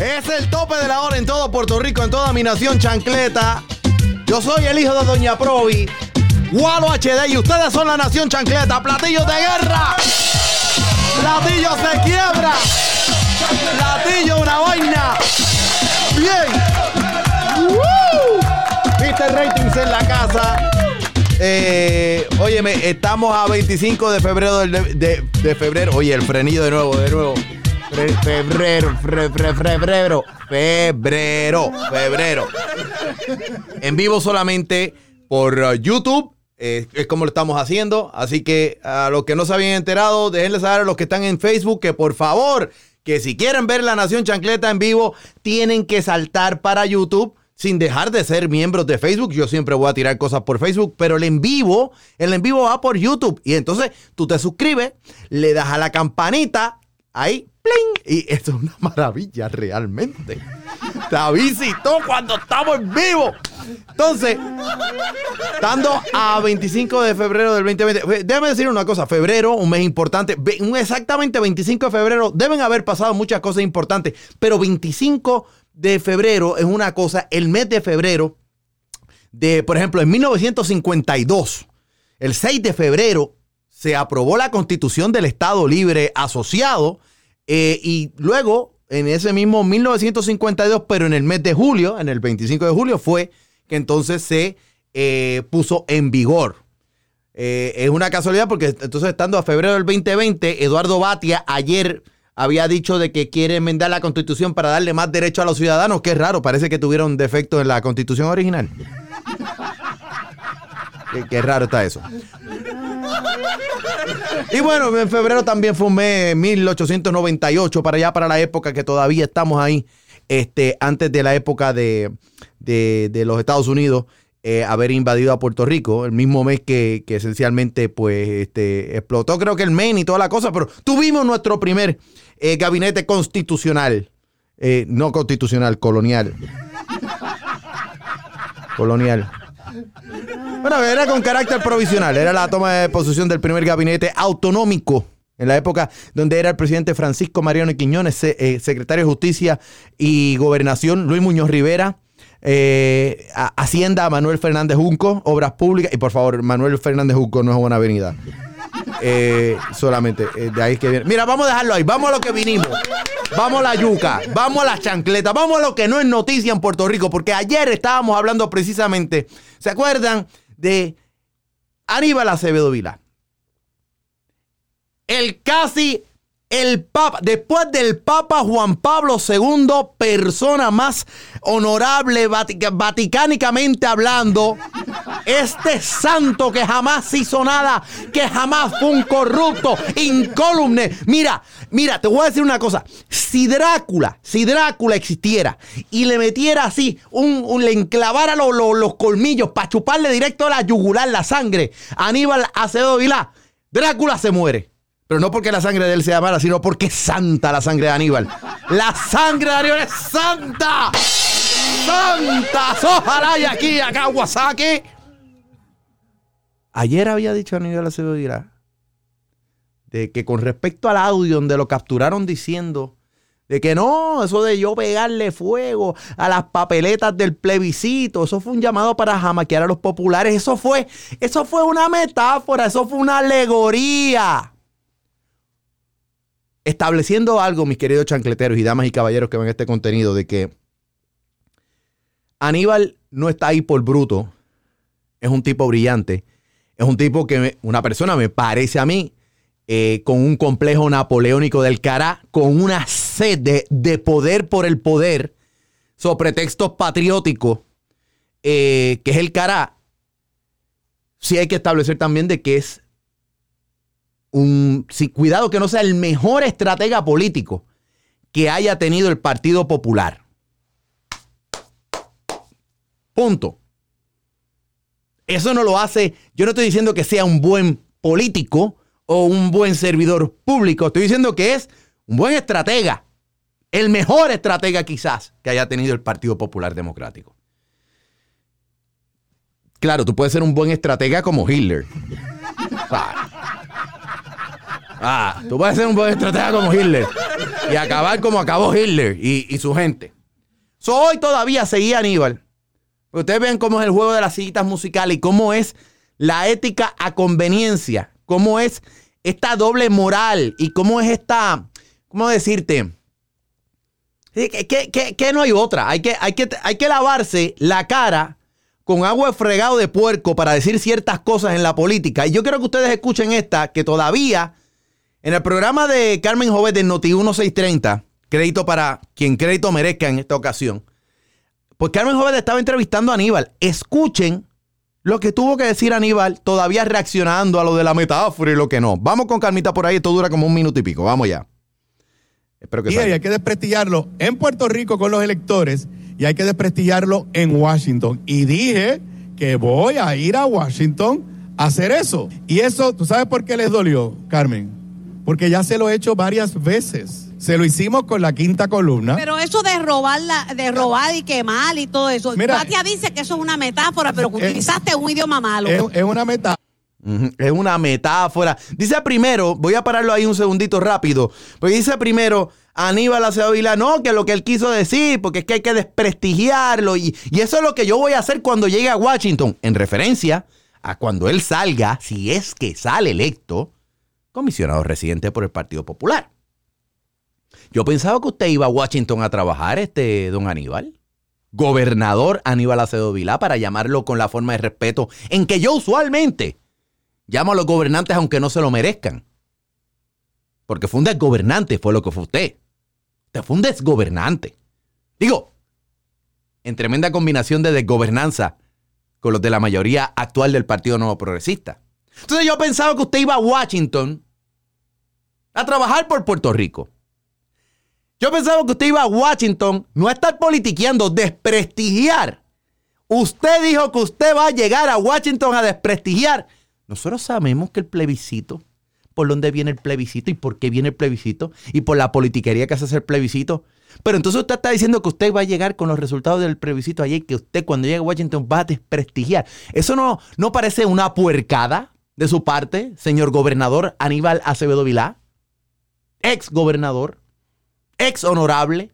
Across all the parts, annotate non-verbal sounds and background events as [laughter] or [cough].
Es el tope de la hora en todo Puerto Rico, en toda mi nación chancleta. Yo soy el hijo de Doña Provi, Gualo HD, y ustedes son la nación chancleta. Platillos de guerra. Platillo se quiebra. Platillo una vaina. Bien. ¡Woo! Viste ratings en la casa. Eh, óyeme, estamos a 25 de febrero del- de, de- de febrero. Oye, el frenillo de nuevo, de nuevo. Fe- febrero, fre- febrero, febrero, febrero. En vivo solamente por uh, YouTube. eh, es como lo estamos haciendo. Así que a los que no se habían enterado, déjenles saber a los que están en Facebook que por favor, que si quieren ver La Nación Chancleta en vivo, tienen que saltar para YouTube sin dejar de ser miembros de Facebook. Yo siempre voy a tirar cosas por Facebook, pero el en vivo, el en vivo va por YouTube. Y entonces tú te suscribes, le das a la campanita, ahí, ¡pling! Y esto es una maravilla realmente. Te visitó cuando estamos en vivo. Entonces, estando a 25 de febrero del 2020, fe- déjame decir una cosa, febrero, un mes importante, exactamente 25 de febrero, deben haber pasado muchas cosas importantes, pero 25 de febrero es una cosa, el mes de febrero, de, por ejemplo, en 1952, el 6 de febrero, se aprobó la constitución del Estado Libre Asociado eh, y luego, en ese mismo 1952, pero en el mes de julio, en el 25 de julio, fue que entonces se eh, puso en vigor. Eh, es una casualidad porque entonces estando a febrero del 2020, Eduardo Batia ayer había dicho de que quiere enmendar la constitución para darle más derecho a los ciudadanos. Qué raro, parece que tuvieron defecto en la constitución original. [laughs] Qué, qué raro está eso. Y bueno, en febrero también fue un mes 1898, para allá, para la época que todavía estamos ahí, este, antes de la época de, de- los Estados Unidos eh, haber invadido a Puerto Rico, el mismo mes que, que esencialmente pues este, explotó creo que el Maine y toda la cosa, pero tuvimos nuestro primer eh, gabinete constitucional, Eh, no constitucional, colonial. Colonial. Bueno, era con carácter provisional. Era la toma de posesión del primer gabinete autonómico en la época donde era el presidente Francisco Mariano Quiñones, eh, secretario de Justicia y Gobernación Luis Muñoz Rivera, eh, Hacienda Manuel Fernández Junco, Obras Públicas, y por favor, Manuel Fernández Junco no es buena avenida. Eh, solamente, de ahí que viene. Mira, vamos a dejarlo ahí, vamos a lo que vinimos. Vamos a la yuca, vamos a la chancleta, vamos a lo que no es noticia en Puerto Rico, porque ayer estábamos hablando precisamente, ¿se acuerdan de Aníbal Acevedo Vila? El casi el Papa, después del Papa Juan Pablo II, persona más honorable vaticánicamente hablando, este santo que jamás hizo nada, que jamás fue un corrupto, incólume. Mira, mira, te voy a decir una cosa. Si Drácula, si Drácula existiera y le metiera así, un, un- le enclavara lo- lo- los colmillos para chuparle directo a la yugular la sangre Aníbal Acevedo Vilá, Drácula se muere. Pero no porque la sangre de él sea mala, sino porque es santa la sangre de Aníbal. La sangre de Aníbal es santa. Santa. Ojalá y aquí, acá, Kawasaki. Ayer había dicho Aníbal Acevedo de que con respecto al audio donde lo capturaron diciendo de que no, eso de yo pegarle fuego a las papeletas del plebiscito, eso fue un llamado para jamaquear a los populares, eso fue, eso fue una metáfora, eso fue una alegoría estableciendo algo, mis queridos chancleteros y damas y caballeros que ven este contenido, de que Aníbal no está ahí por bruto, es un tipo brillante, es un tipo que, una persona me parece a mí, eh, con un complejo napoleónico del cará, con una sed de, de poder por el poder, sobre pretextos patrióticos, eh, que es el cará, sí hay que establecer también de que es un, sí, cuidado que no sea el mejor estratega político que haya tenido el Partido Popular. Punto. Eso no lo hace, yo no estoy diciendo que sea un buen político o un buen servidor público, estoy diciendo que es un buen estratega, el mejor estratega quizás que haya tenido el Partido Popular Democrático. Claro, tú puedes ser un buen estratega como Hitler. [laughs] Ah, tú puedes ser un buen estratega como Hitler y acabar como acabó Hitler y, su gente. Hoy todavía seguía Aníbal. Ustedes ven cómo es el juego de las sillitas musicales y cómo es la ética a conveniencia, cómo es esta doble moral y cómo es esta, ¿cómo decirte? Que, no hay otra. Hay que, hay, que, hay que lavarse la cara con agua fregado de puerco para decir ciertas cosas en la política. Y yo quiero que ustedes escuchen esta, que todavía en el programa de Carmen Jovet de Noti 1630, crédito para quien crédito merezca en esta ocasión, pues Carmen Jovet estaba entrevistando a Aníbal. Escuchen lo que tuvo que decir Aníbal, todavía reaccionando a lo de la metáfora y lo que no. Vamos con Carmita por ahí, esto dura como un minuto y pico. Vamos ya. Espero que y hay que desprestigiarlo en Puerto Rico con los electores y hay que desprestigiarlo en Washington. Y dije que voy a ir a Washington a hacer eso. Y eso, ¿tú sabes por qué les dolió, Carmen? Porque ya se lo he hecho varias veces. Se lo hicimos con la quinta columna. Pero eso de robar, de robar y quemar y todo eso. Mira, dice que eso es una metáfora, pero que utilizaste un idioma malo. Es, una metáfora. Es una metáfora. Dice primero, voy a pararlo ahí un segundito rápido. Porque dice primero, Aníbal Acevedo Vila, no, que lo que él quiso decir, porque es que hay que desprestigiarlo. Y, y eso es lo que yo voy a hacer cuando llegue a Washington, en referencia a cuando él salga, si es que sale electo comisionado residente por el Partido Popular. Yo pensaba que usted iba a Washington a trabajar, este don Aníbal. Gobernador Aníbal Acedo Vilá, para llamarlo con la forma de respeto en que yo usualmente llamo a los gobernantes aunque no se lo merezcan. Porque fue un desgobernante, fue lo que fue usted. Usted fue un desgobernante. Digo, en tremenda combinación de desgobernanza con los de la mayoría actual del Partido Nuevo Progresista. Entonces yo pensaba que usted iba a Washington a trabajar por Puerto Rico. Yo pensaba que usted iba a Washington no a estar politiqueando, desprestigiar. Usted dijo que usted va a llegar a Washington a desprestigiar. Nosotros sabemos que el plebiscito, por dónde viene el plebiscito y por qué viene el plebiscito y por la politiquería que hace el plebiscito. Pero entonces usted está diciendo que usted va a llegar con los resultados del plebiscito allí y que usted cuando llegue a Washington va a desprestigiar. ¿Eso no, no parece una puercada? De su parte, señor gobernador Aníbal Acevedo Vilá, ex gobernador, ex honorable.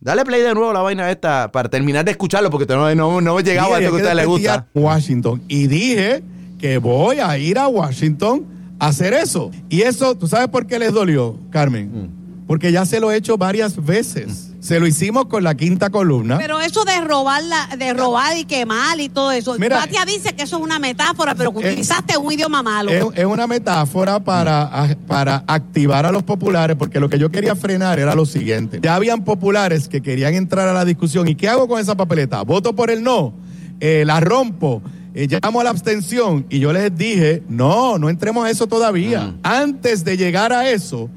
Dale play de nuevo a la vaina esta para terminar de escucharlo, porque no, no, no he llegado a esto que a usted le gusta. Washington. Y dije que voy a ir a Washington a hacer eso. Y eso, ¿tú sabes por qué les dolió, Carmen? Mm. Porque ya se lo he hecho varias veces. Se lo hicimos con la quinta columna. Pero eso de robar, de robar y quemar y todo eso. Mira, dice que eso es una metáfora, pero que utilizaste un idioma malo. Es, una metáfora para, para activar a los populares, porque lo que yo quería frenar era lo siguiente. Ya habían populares que querían entrar a la discusión. ¿Y qué hago con esa papeleta? ¿Voto por el no? Eh, ¿La rompo? Eh, llamo a la abstención? Y yo les dije, no, no entremos a eso todavía. Mm. Antes de llegar a eso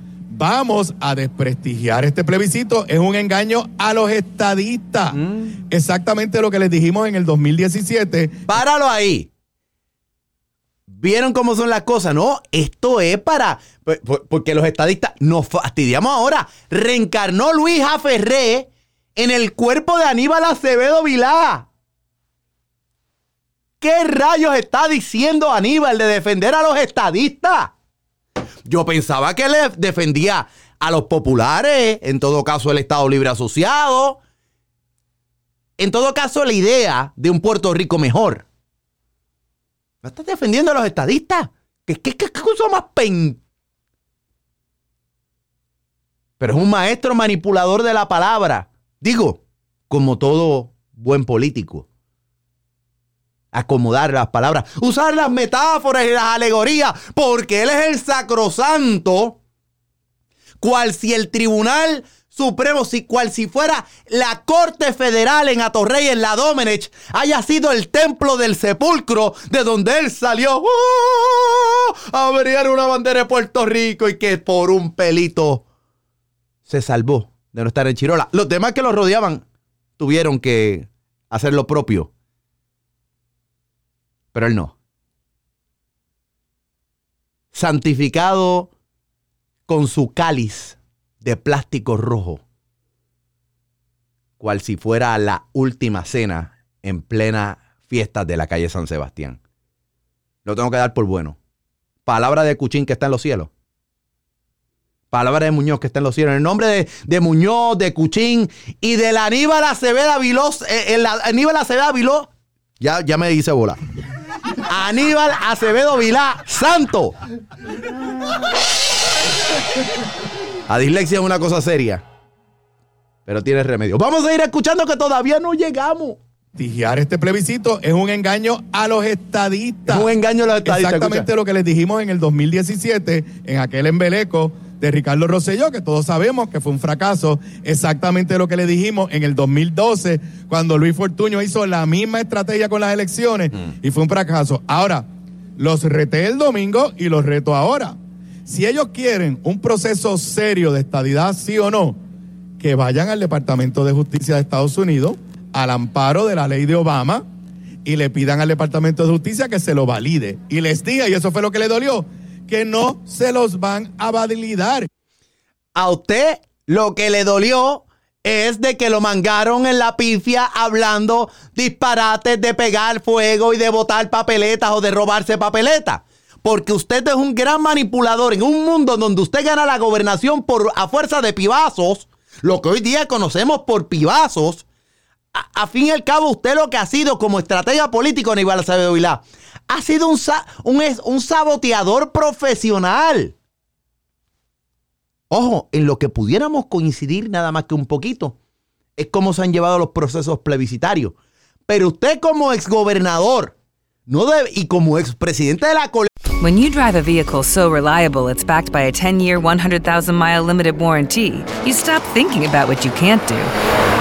vamos a desprestigiar este plebiscito. Es un engaño a los estadistas. Mm. Exactamente lo que les dijimos en el 2017. Páralo ahí. ¿Vieron cómo son las cosas? No, esto es para. Porque los estadistas nos fastidiamos ahora. Reencarnó Luis Aferré en el cuerpo de Aníbal Acevedo Vilá. ¿Qué rayos está diciendo Aníbal de defender a los estadistas? Yo pensaba que le defendía a los populares, en todo caso el Estado Libre Asociado, en todo caso la idea de un Puerto Rico mejor. ¿No estás defendiendo a los estadistas? ¿Qué, qué, qué cosa más pen... Pero es un maestro manipulador de la palabra. Digo, como todo buen político acomodar las palabras, usar las metáforas y las alegorías, porque Él es el sacrosanto cual si el Tribunal Supremo, si, cual si fuera la Corte Federal en Atorrey, en la Domenech, haya sido el templo del sepulcro de donde él salió ¡oh! a brillar una bandera de Puerto Rico y que por un pelito se salvó de no estar en Chirola. Los demás que lo rodeaban tuvieron que hacer lo propio. Pero él no. Santificado con su cáliz de plástico rojo, cual si fuera la última cena en plena fiesta de la calle San Sebastián. Lo tengo que dar por bueno. Palabra de Cuchín que está en los cielos. Palabra de Muñoz que está en los cielos. En el nombre de, Muñoz, de Cuchín y de la Aníbal Aceveda Viló. Eh, el Aníbal Aceveda Viló. Ya, ya me dice bola. Aníbal Acevedo Vilá, santo. La dislexia es una cosa seria, pero tiene remedio. Vamos a ir escuchando que todavía no llegamos. Tijear este plebiscito es un engaño a los estadistas. un engaño a los estadistas. Exactamente lo que les dijimos en el 2017, en aquel embeleco de Ricardo Rosselló, que todos sabemos que fue un fracaso. Exactamente lo que le dijimos en el 2012, cuando Luis Fortuño hizo la misma estrategia con las elecciones mm. y fue un fracaso. Ahora, los reté el domingo y los reto ahora. Si ellos quieren un proceso serio de estadidad, sí o no, que vayan al Departamento de Justicia de Estados Unidos, al amparo de la ley de Obama, y le pidan al Departamento de Justicia que se lo valide. Y les diga, y eso fue lo que le dolió, que no se los van a validar. A usted lo que le dolió es de que lo mangaron en la pifia hablando disparates de pegar fuego y de botar papeletas o de robarse papeletas porque usted es un gran manipulador en un mundo donde usted gana la gobernación por a fuerza de pibazos, lo que hoy día conocemos por pibazos. A, fin y al cabo, usted lo que ha sido como estratega político, Aníbal Acevedo Vilá, ha sido un, un, un saboteador profesional. Ojo, en lo que pudiéramos coincidir nada más que un poquito, es cómo se han llevado los procesos plebiscitarios. Pero usted como exgobernador, no debe, y como expresidente de la When you drive a vehicle so reliable it's backed by a 10-year, 100,000-mile limited warranty, you stop thinking about what you can't do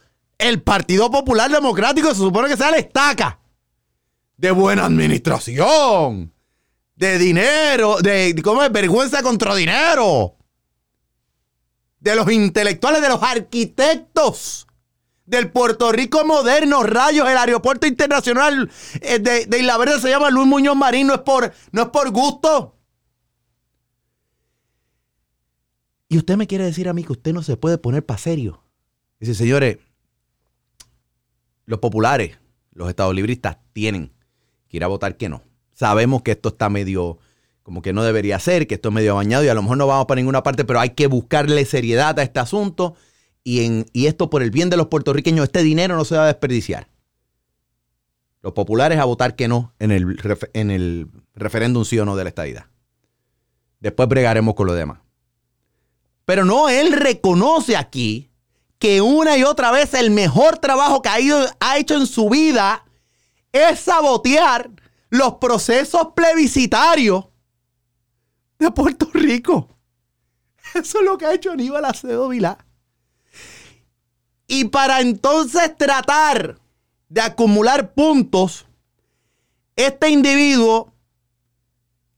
el Partido Popular Democrático se supone que sea la estaca de buena administración, de dinero, de, ¿cómo? Vergüenza contra dinero de los intelectuales, de los arquitectos del Puerto Rico moderno, rayos, el aeropuerto internacional eh, de, de, Isla Verde se llama Luis Muñoz Marín, no es por, no es por gusto. Y usted me quiere decir a mí que usted no se puede poner para serio. Dice, señores, los populares, los estados libristas tienen que ir a votar que no. Sabemos que esto está medio como que no debería ser, que esto es medio bañado y a lo mejor no vamos para ninguna parte, pero hay que buscarle seriedad a este asunto y, en, y esto por el bien de los puertorriqueños, este dinero no se va a desperdiciar. Los populares a votar que no en el, en el referéndum sí o no de la estadidad. Después bregaremos con lo demás. Pero no, él reconoce aquí que una y otra vez el mejor trabajo que ha, ido, ha hecho en su vida es sabotear los procesos plebiscitarios de Puerto Rico. [laughs] Eso es lo que ha hecho Aníbal Acevedo Vilá. Y para entonces tratar de acumular puntos, este individuo,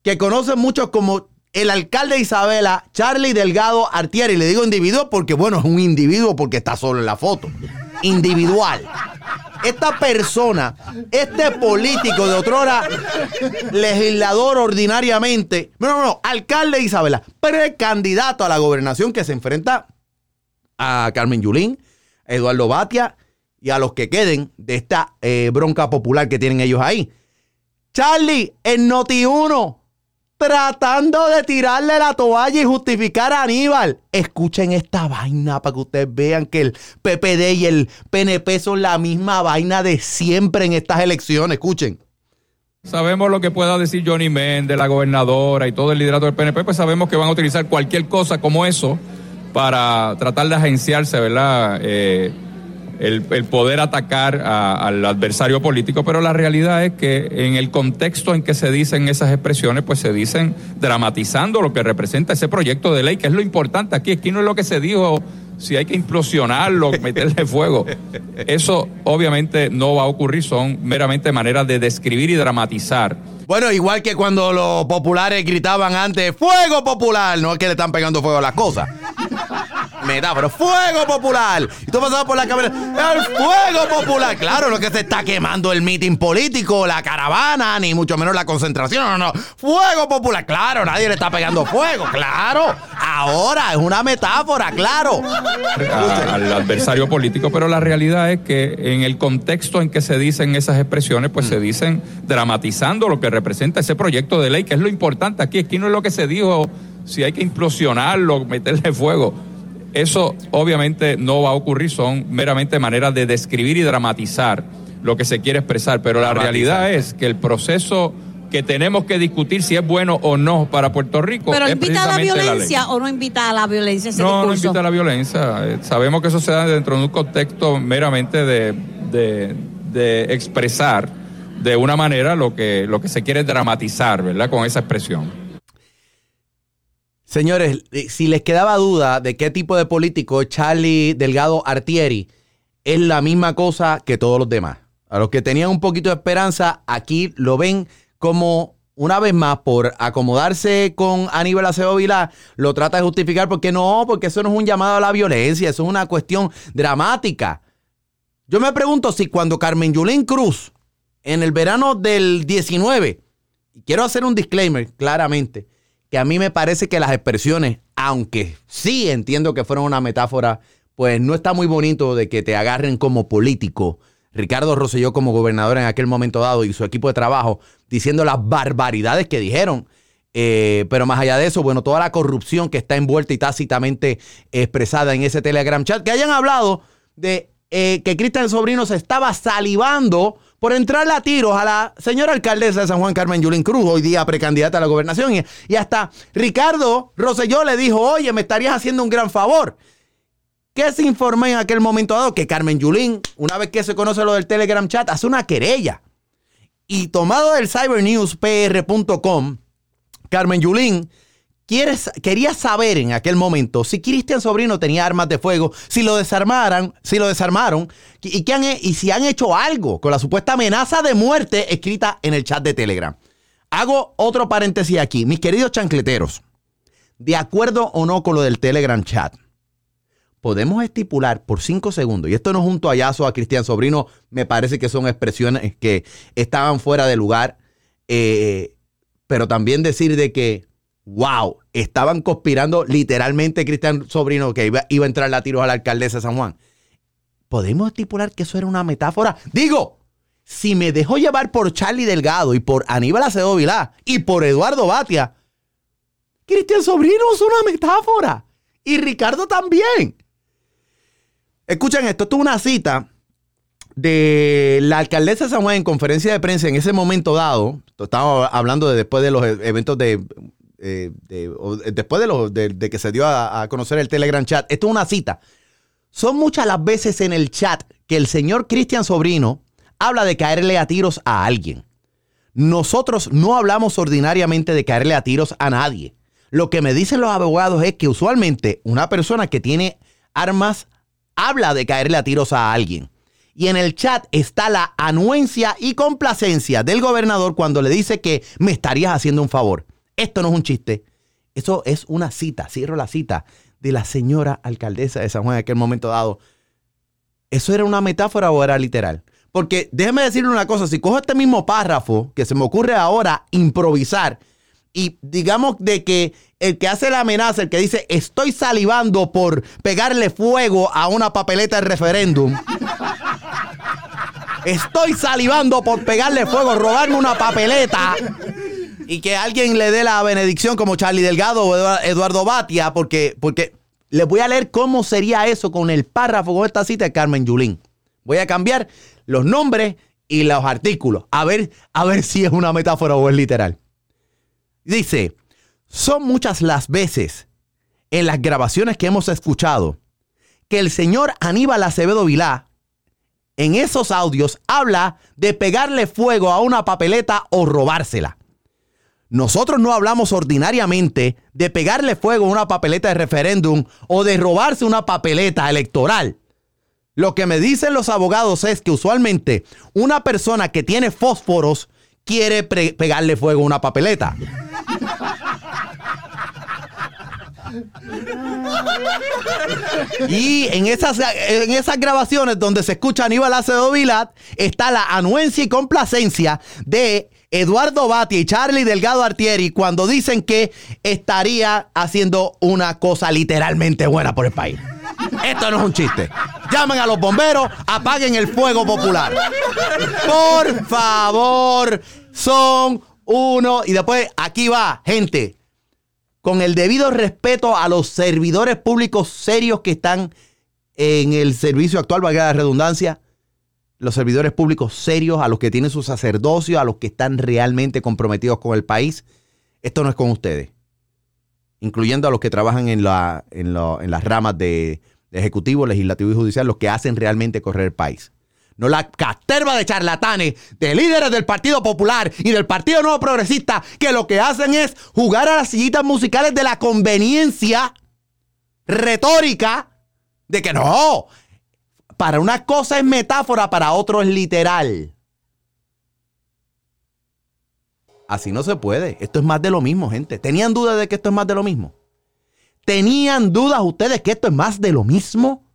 que conocen muchos como el alcalde de Isabela, Charlie Delgado Artieri, le digo individuo porque, bueno, es un individuo porque está solo en la foto, individual. Esta persona, este político de otrora legislador ordinariamente, no, no, no, alcalde de Isabela, precandidato a la gobernación que se enfrenta a Carmen Yulín, Eduardo Batia y a los que queden de esta eh, bronca popular que tienen ellos ahí. Charlie, en Noti1, tratando de tirarle la toalla y justificar a Aníbal. Escuchen esta vaina para que ustedes vean que el PPD y el PNP son la misma vaina de siempre en estas elecciones. Escuchen. Sabemos lo que pueda decir Johnny Méndez, la gobernadora y todo el liderato del PNP, pues sabemos que van a utilizar cualquier cosa como eso para tratar de agenciarse, ¿verdad? Eh, el, poder atacar al adversario político, pero la realidad es que en el contexto en que se dicen esas expresiones, pues se dicen dramatizando lo que representa ese proyecto de ley, que es lo importante aquí. Aquí no es lo que se dijo si hay que implosionarlo, [laughs] meterle fuego. Eso obviamente no va a ocurrir, son meramente maneras de describir y dramatizar. Bueno, igual que cuando los populares gritaban antes, fuego popular, no es que le están pegando fuego a las cosas pero fuego popular. Y tú pasabas por la cámara, el fuego popular. Claro, no es que se está quemando el mitin político, la caravana, ni mucho menos la concentración. No, no, fuego popular. Claro, nadie le está pegando fuego. Claro, ahora es una metáfora, claro. al adversario político, pero la realidad es que en el contexto en que se dicen esas expresiones, pues se dicen dramatizando lo que representa ese proyecto de ley, que es lo importante aquí. Aquí no es lo que se dijo si hay que implosionarlo, meterle fuego. Eso obviamente no va a ocurrir, son meramente maneras de describir y dramatizar lo que se quiere expresar, pero la realidad es que el proceso que tenemos que discutir si es bueno o no para Puerto Rico. Pero invita a la violencia o no invita a la violencia ese No, no invita a la violencia. Eh, sabemos que eso se da dentro de un contexto meramente de, de, de expresar de una manera lo que, lo que se quiere dramatizar, ¿verdad? Con esa expresión. Señores, eh, si les quedaba duda de qué tipo de político Charlie Delgado Artieri, es la misma cosa que todos los demás. A los que tenían un poquito de esperanza, aquí lo ven como una vez más, por acomodarse con Aníbal Acevedo Vilá, lo trata de justificar porque no, porque eso no es un llamado a la violencia, eso es una cuestión dramática. Yo me pregunto si cuando Carmen Yulín Cruz, en el verano del 19, quiero hacer un disclaimer claramente, que a mí me parece que las expresiones, aunque sí entiendo que fueron una metáfora, pues no está muy bonito de que te agarren como político. Ricardo Rosselló como gobernador en aquel momento dado y su equipo de trabajo diciendo las barbaridades que dijeron. Eh, pero más allá de eso, bueno, toda la corrupción que está envuelta y tácitamente expresada en ese Telegram chat, que hayan hablado de eh, que Cristian Sobrino se estaba salivando por entrarle a tiros a la señora alcaldesa de San Juan Carmen Yulín Cruz, hoy día precandidata a la gobernación. Y, hasta Ricardo Rosselló le dijo, oye, me estarías haciendo un gran favor. ¿Qué se informó en aquel momento dado? Que Carmen Yulín, una vez que se conoce lo del Telegram chat, hace una querella. Y tomado del cybernewspr.com, Carmen Yulín quería saber en aquel momento si Cristian Sobrino tenía armas de fuego, si lo desarmaran, si lo desarmaron y, han, y si han hecho algo con la supuesta amenaza de muerte escrita en el chat de Telegram. Hago otro paréntesis aquí. Mis queridos chancleteros, de acuerdo o no con lo del Telegram chat, podemos estipular por cinco segundos, y esto no es un toallazo a Cristian Sobrino, me parece que son expresiones que estaban fuera de lugar, eh, pero también decir de que wow, estaban conspirando literalmente Cristian Sobrino que iba, a entrar a tiros a la alcaldesa de San Juan. ¿Podemos estipular que eso era una metáfora? Digo, si me dejó llevar por Charlie Delgado y por Aníbal Acevedo Vilá y por Eduardo Batia, Cristian Sobrino es una metáfora. Y Ricardo también. Escuchen esto, esto es una cita de la alcaldesa de San Juan en conferencia de prensa en ese momento dado. Estamos hablando de después de los e-, eventos de eh, después de, que se dio a, conocer el Telegram chat, esto es una cita. Son muchas las veces en el chat que el señor Cristian Sobrino habla de caerle a tiros a alguien. Nosotros no hablamos ordinariamente de caerle a tiros a nadie. Lo que me dicen los abogados es que usualmente una persona que tiene armas habla de caerle a tiros a alguien. Y en el chat está la anuencia y complacencia del gobernador cuando le dice que me estarías haciendo un favor. Esto no es un chiste. Eso es una cita, cierro la cita, de la señora alcaldesa de San Juan en aquel momento dado. ¿Eso era una metáfora o era literal? Porque déjeme decirle una cosa, si cojo este mismo párrafo que se me ocurre ahora improvisar y digamos de que el que hace la amenaza, el que dice estoy salivando por pegarle fuego a una papeleta de referéndum, [laughs] estoy salivando por pegarle fuego, robarme una papeleta y que alguien le dé la benedicción como Charlie Delgado o Eduardo Batia, porque, porque les voy a leer cómo sería eso con el párrafo, con esta cita de Carmen Yulín. Voy a cambiar los nombres y los artículos, a ver, a ver si es una metáfora o es literal. Dice, son muchas las veces en las grabaciones que hemos escuchado que el señor Aníbal Acevedo Vilá en esos audios habla de pegarle fuego a una papeleta o robársela. Nosotros no hablamos ordinariamente de pegarle fuego a una papeleta de referéndum o de robarse una papeleta electoral. Lo que me dicen los abogados es que usualmente una persona que tiene fósforos quiere pegarle fuego a una papeleta. Y en esas, en esas grabaciones donde se escucha Aníbal Acevedo Vilat, está la anuencia y complacencia de Eduardo Bati y Charlie Delgado Artieri cuando dicen que estaría haciendo una cosa literalmente buena por el país. Esto no es un chiste. Llamen a los bomberos, apaguen el fuego popular. Por favor, son uno. Y después aquí va, gente con el debido respeto a los servidores públicos serios que están en el servicio actual, valga la redundancia, los servidores públicos serios, a los que tienen su sacerdocio, a los que están realmente comprometidos con el país, esto no es con ustedes, incluyendo a los que trabajan en, la, en, las ramas de ejecutivo, legislativo y judicial, los que hacen realmente correr el país. No la caterva de charlatanes, de líderes del Partido Popular y del Partido Nuevo Progresista, que lo que hacen es jugar a las sillitas musicales de la conveniencia retórica de que no, para una cosa es metáfora, para otro es literal. Así no se puede. Esto es más de lo mismo, gente. ¿Tenían dudas de que esto es más de lo mismo? ¿Tenían dudas ustedes que esto es más de lo mismo?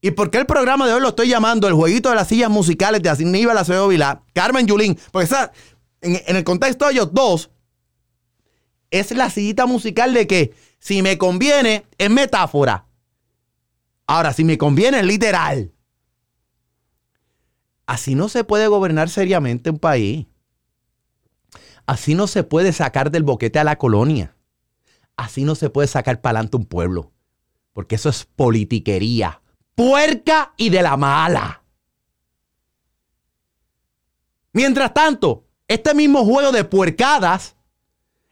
¿Y por qué el programa de hoy lo estoy llamando el jueguito de las sillas musicales de Aníbal Acevedo Vilá, Carmen Yulín? Porque esa, en, el contexto de ellos dos, es la sillita musical de que si me conviene es metáfora. Ahora, si me conviene literal. Así no se puede gobernar seriamente un país. Así no se puede sacar del boquete a la colonia. Así no se puede sacar para adelante un pueblo. Porque eso es politiquería puerca y de la mala. Mientras tanto, este mismo juego de puercadas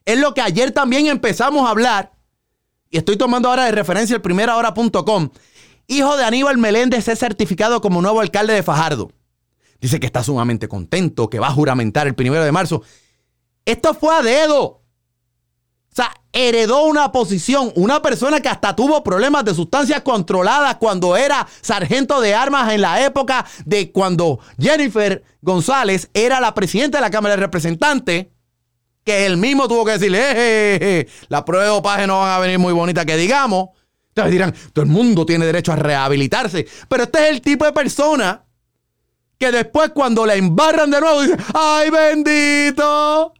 es lo que ayer también empezamos a hablar, y estoy tomando ahora de referencia el primerahora.com. Hijo de Aníbal Meléndez es certificado como nuevo alcalde de Fajardo. Dice que está sumamente contento, que va a juramentar el primero de marzo. Esto fue a dedo. O sea, heredó una posición, una persona que hasta tuvo problemas de sustancias controladas cuando era sargento de armas en la época de cuando Jennifer González era la presidenta de la Cámara de Representantes, que él mismo tuvo que decirle, eh, eh, eh, las pruebas de dopaje no van a venir muy bonitas que digamos. Entonces dirán, todo el mundo tiene derecho a rehabilitarse, pero este es el tipo de persona que después cuando le embarran de nuevo dice, ay bendito,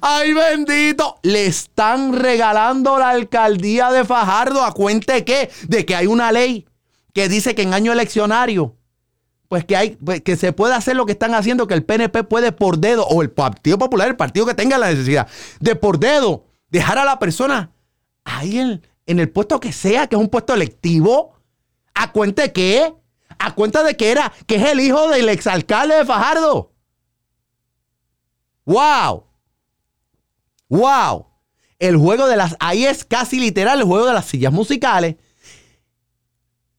¡Ay, bendito! Le están regalando la alcaldía de Fajardo a cuenta de qué? De que hay una ley que dice que en año eleccionario, pues que hay, pues que se puede hacer lo que están haciendo, que el PNP puede por dedo, o el Partido Popular, el partido que tenga la necesidad, de por dedo, dejar a la persona ahí en, en el puesto que sea, que es un puesto electivo, a cuenta de qué? A cuenta de que era, que es el hijo del exalcalde de Fajardo. ¡Wow! ¡Wow! El juego de las. Ahí es casi literal el juego de las sillas musicales.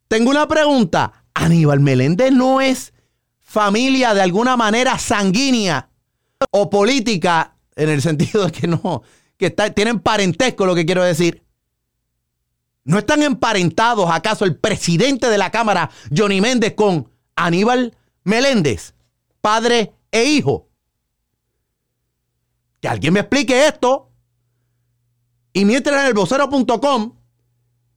Tengo una pregunta. Aníbal Meléndez no es familia de alguna manera sanguínea o política, en el sentido de que no, que tienen parentesco, lo que quiero decir. ¿No están emparentados acaso el presidente de la Cámara, Johnny Méndez, con Aníbal Meléndez, padre e hijo? Que alguien me explique esto. Y mientras en el vocero.com,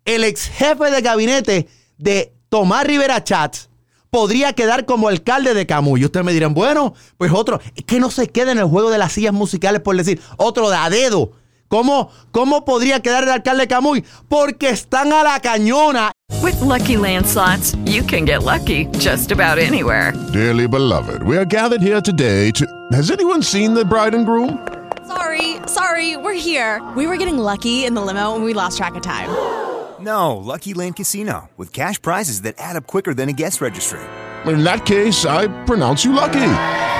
el ex jefe de gabinete de Tomás Rivera Chats podría quedar como alcalde de Camuy. Y ustedes me dirán, bueno, pues otro, que no se quede en el juego de las sillas musicales por decir, otro de a dedo, ¿Cómo, ¿Cómo podría quedar el alcalde Camuy? Porque están a la cañona. With lucky landslots, you can get lucky just about anywhere. Dearly beloved, we are gathered here today to. Has anyone seen the bride and groom? Sorry, sorry, we're here. We were getting lucky in the limo and we lost track of time. No, Lucky Land Casino, with cash prizes that add up quicker than a guest registry. In that case, I pronounce you lucky.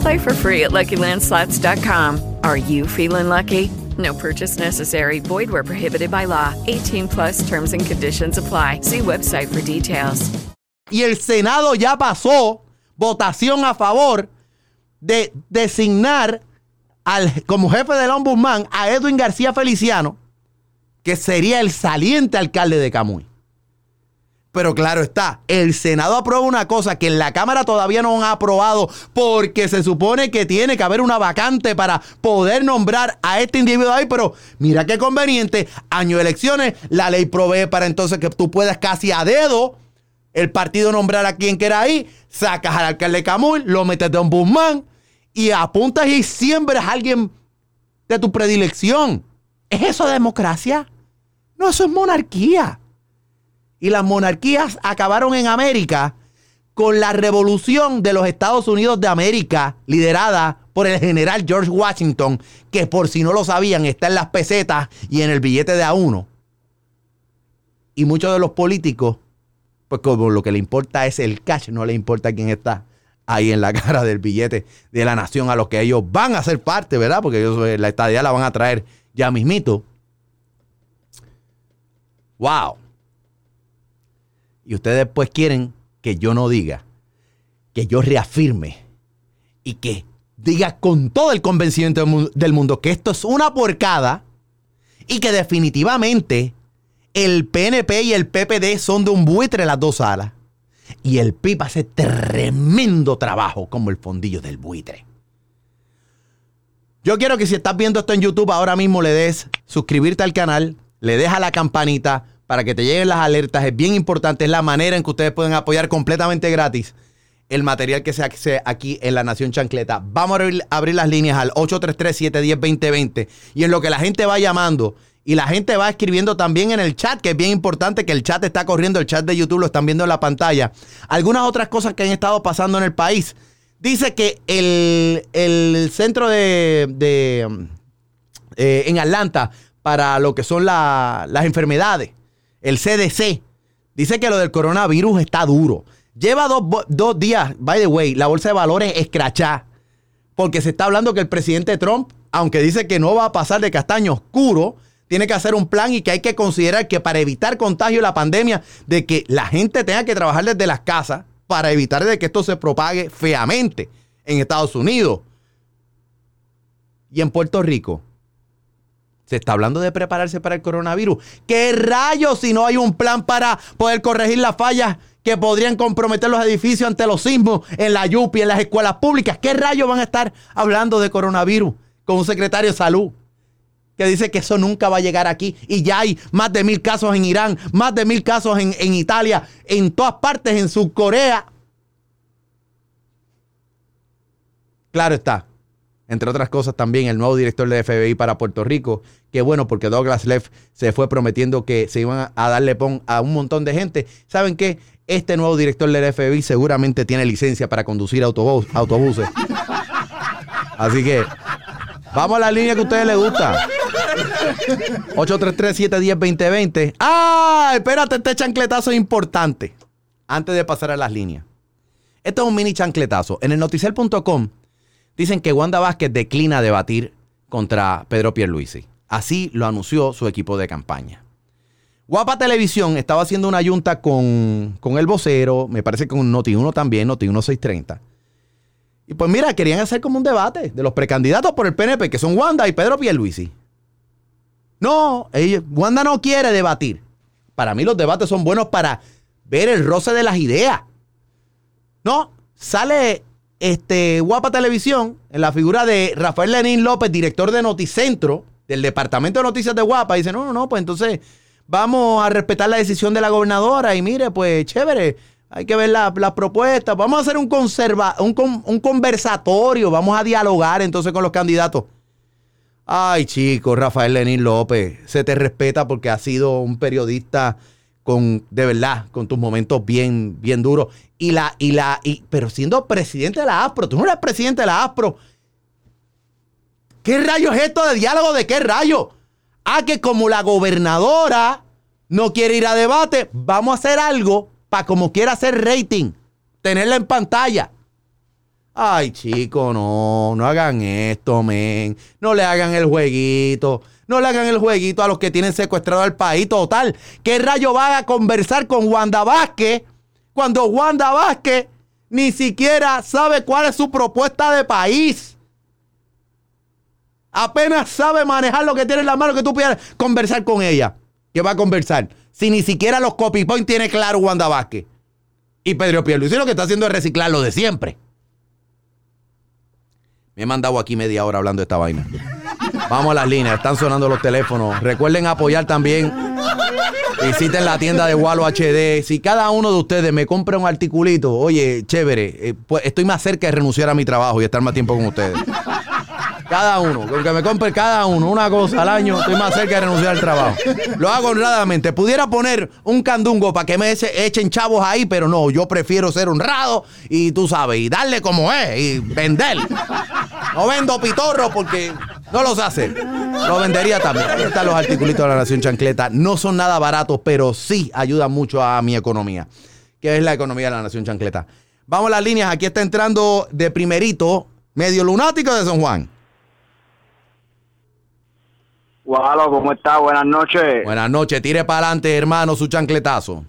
Play for free at LuckyLandSlots.com. Are you feeling lucky? No purchase necessary. Void where prohibited by law. 18 plus terms and conditions apply. See website for details. Y el Senado ya pasó votación a favor de designar al, como jefe del ombudsman a Edwin García Feliciano, que sería el saliente alcalde de Camuy. Pero claro está, el Senado aprueba una cosa que en la Cámara todavía no han aprobado porque se supone que tiene que haber una vacante para poder nombrar a este individuo ahí. Pero mira qué conveniente, año de elecciones, la ley provee para entonces que tú puedas casi a dedo el partido nombrar a quien quiera ahí, sacas al alcalde Camuy, lo metes de ombudsman y apuntas y siembras a alguien de tu predilección. ¿Es eso democracia? No, eso es monarquía. Y las monarquías acabaron en América con la revolución de los Estados Unidos de América, liderada por el general George Washington, que por si no lo sabían, está en las pesetas y en el billete de a uno. Y muchos de los políticos, pues como lo que le importa es el cash, no le importa quién está ahí en la [laughs] cara del billete de la nación a los que ellos van a ser parte, ¿verdad? Porque ellos eh, la estadía la van a traer ya mismito. Wow. Y ustedes pues quieren que yo no diga, que yo reafirme y que diga con todo el convencimiento del mundo que esto es una porcada y que definitivamente el PNP y el PPD son de un buitre las dos alas. Y el PIB hace tremendo trabajo como el fondillo del buitre. Yo quiero que si estás viendo esto en YouTube ahora mismo le des suscribirte al canal, le des la campanita para que te lleguen las alertas. Es bien importante, es la manera en que ustedes pueden apoyar completamente gratis el material que se hace aquí en La Nación Chancleta. Vamos a abrir, abrir las líneas al 833-710-2020 y en lo que la gente va llamando y la gente va escribiendo también en el chat, que es bien importante que el chat está corriendo, el chat de YouTube lo están viendo en la pantalla. Algunas otras cosas que han estado pasando en el país. Dice que el, centro de, eh, en Atlanta para lo que son las enfermedades, el CDC, dice que lo del coronavirus está duro. Lleva dos, dos días, by the way, la bolsa de valores escrachá, porque se está hablando que el presidente Trump, aunque dice que no va a pasar de castaño oscuro, tiene que hacer un plan y que hay que considerar que para evitar contagio la pandemia, de que la gente tenga que trabajar desde las casas para evitar de que esto se propague feamente en Estados Unidos. Y en Puerto Rico, se está hablando de prepararse para el coronavirus. ¿Qué rayos si no hay un plan para poder corregir las fallas que podrían comprometer los edificios ante los sismos en la YUPI, en las escuelas públicas? ¿Qué rayos van a estar hablando de coronavirus con un secretario de salud? que dice que eso nunca va a llegar aquí. Y ya hay más de mil casos en Irán, más de mil casos en, Italia, en todas partes, en Subcorea. Claro está. Entre otras cosas, también el nuevo director de FBI para Puerto Rico. Que bueno, porque Douglas Leff se fue prometiendo que se iban a darle pon a un montón de gente. ¿Saben qué? Este nuevo director del FBI seguramente tiene licencia para conducir autobuses. [laughs] Así que vamos a la línea que a ustedes les gusta. 833-710-2020. ¡Ah! Espérate, este chancletazo es importante. Antes de pasar a las líneas. Esto es un mini chancletazo. En el dicen que Wanda Vázquez declina debatir contra Pedro Pierluisi. Así lo anunció su equipo de campaña. Guapa Televisión estaba haciendo una junta con, con el vocero, me parece que con Noti1 también, Noti1 630. Y pues mira, querían hacer como un debate de los precandidatos por el PNP, que son Wanda y Pedro Pierluisi. No, ella, Wanda no quiere debatir. Para mí los debates son buenos para ver el roce de las ideas. No, sale este Guapa Televisión en la figura de Rafael Lenín López, director de Noticentro, del Departamento de Noticias de Guapa, dice, no, no, no, pues entonces vamos a respetar la decisión de la gobernadora y mire, pues chévere, hay que ver las la propuestas, vamos a hacer un, conserva, un, un conversatorio, vamos a dialogar entonces con los candidatos. Ay, chico, Rafael Lenín López, se te respeta porque has sido un periodista con, de verdad, con tus momentos bien, bien duros. Y la, y la, y, pero siendo presidente de la ASPRO, tú no eres presidente de la ASPRO. ¿Qué rayo es esto de diálogo? ¿De qué rayo? Ah, que como la gobernadora no quiere ir a debate, vamos a hacer algo para como quiera hacer rating, tenerla en pantalla. Ay, chico, no, no hagan esto, men. No le hagan el jueguito. No le hagan el jueguito a los que tienen secuestrado al país. Total, ¿qué rayo van a conversar con Wanda Vázquez cuando Wanda Vázquez ni siquiera sabe cuál es su propuesta de país? Apenas sabe manejar lo que tiene en la mano que tú puedas conversar con ella. ¿Qué va a conversar? Si ni siquiera los copy point tiene claro Wanda Vázquez. Y Pedro Pierluisi lo que está haciendo es reciclar lo de siempre. Me he mandado aquí media hora hablando de esta vaina. Vamos a las líneas, están sonando los teléfonos. Recuerden apoyar también. Visiten la tienda de Wallo HD. Si cada uno de ustedes me compra un articulito, oye, chévere, eh, pues estoy más cerca de renunciar a mi trabajo y estar más tiempo con ustedes. Cada uno, que me compre cada uno una cosa al año, estoy más cerca de renunciar al trabajo. Lo hago honradamente. Pudiera poner un candungo para que me echen chavos ahí, pero no, yo prefiero ser honrado y tú sabes, y darle como es, y vender. No vendo pitorro porque no los hace. Lo vendería también. Ahí están los articulitos de la Nación Chancleta. No son nada baratos, pero sí ayudan mucho a mi economía, que es la economía de la Nación Chancleta. Vamos a las líneas. Aquí está entrando de primerito, medio lunático de San Juan. Gualo, ¿cómo está? Buenas noches. Buenas noches. Tire para adelante, hermano, su chancletazo.